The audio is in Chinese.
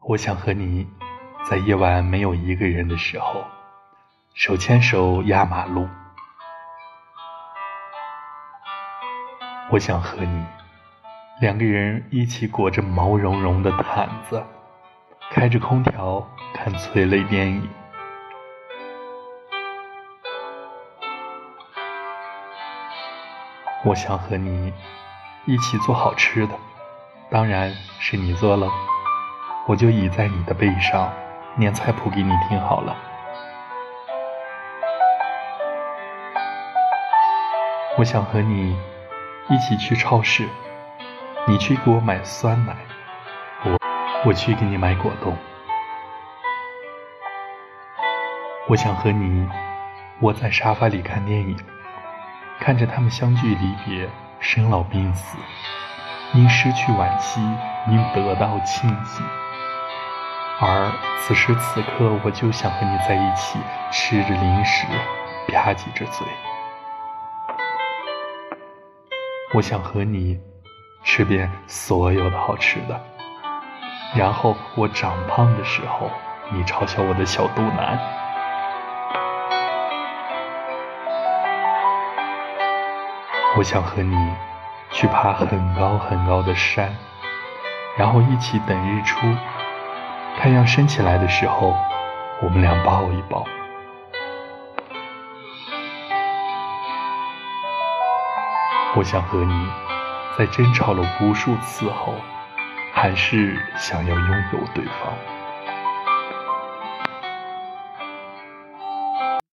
我想和你，在夜晚没有一个人的时候，手牵手压马路。我想和你，两个人一起裹着毛茸茸的毯子，开着空调看催泪电影。我想和你一起做好吃的，当然是你做了，我就倚在你的背上念菜谱给你听好了。我想和你一起去超市，你去给我买酸奶，我我去给你买果冻。我想和你窝在沙发里看电影。看着他们相聚离别，生老病死，因失去惋惜，因得到庆幸。而此时此刻，我就想和你在一起，吃着零食，吧唧着嘴。我想和你吃遍所有的好吃的，然后我长胖的时候，你嘲笑我的小肚腩。我想和你去爬很高很高的山，然后一起等日出。太阳升起来的时候，我们俩抱一抱。我想和你在争吵了无数次后，还是想要拥有对方。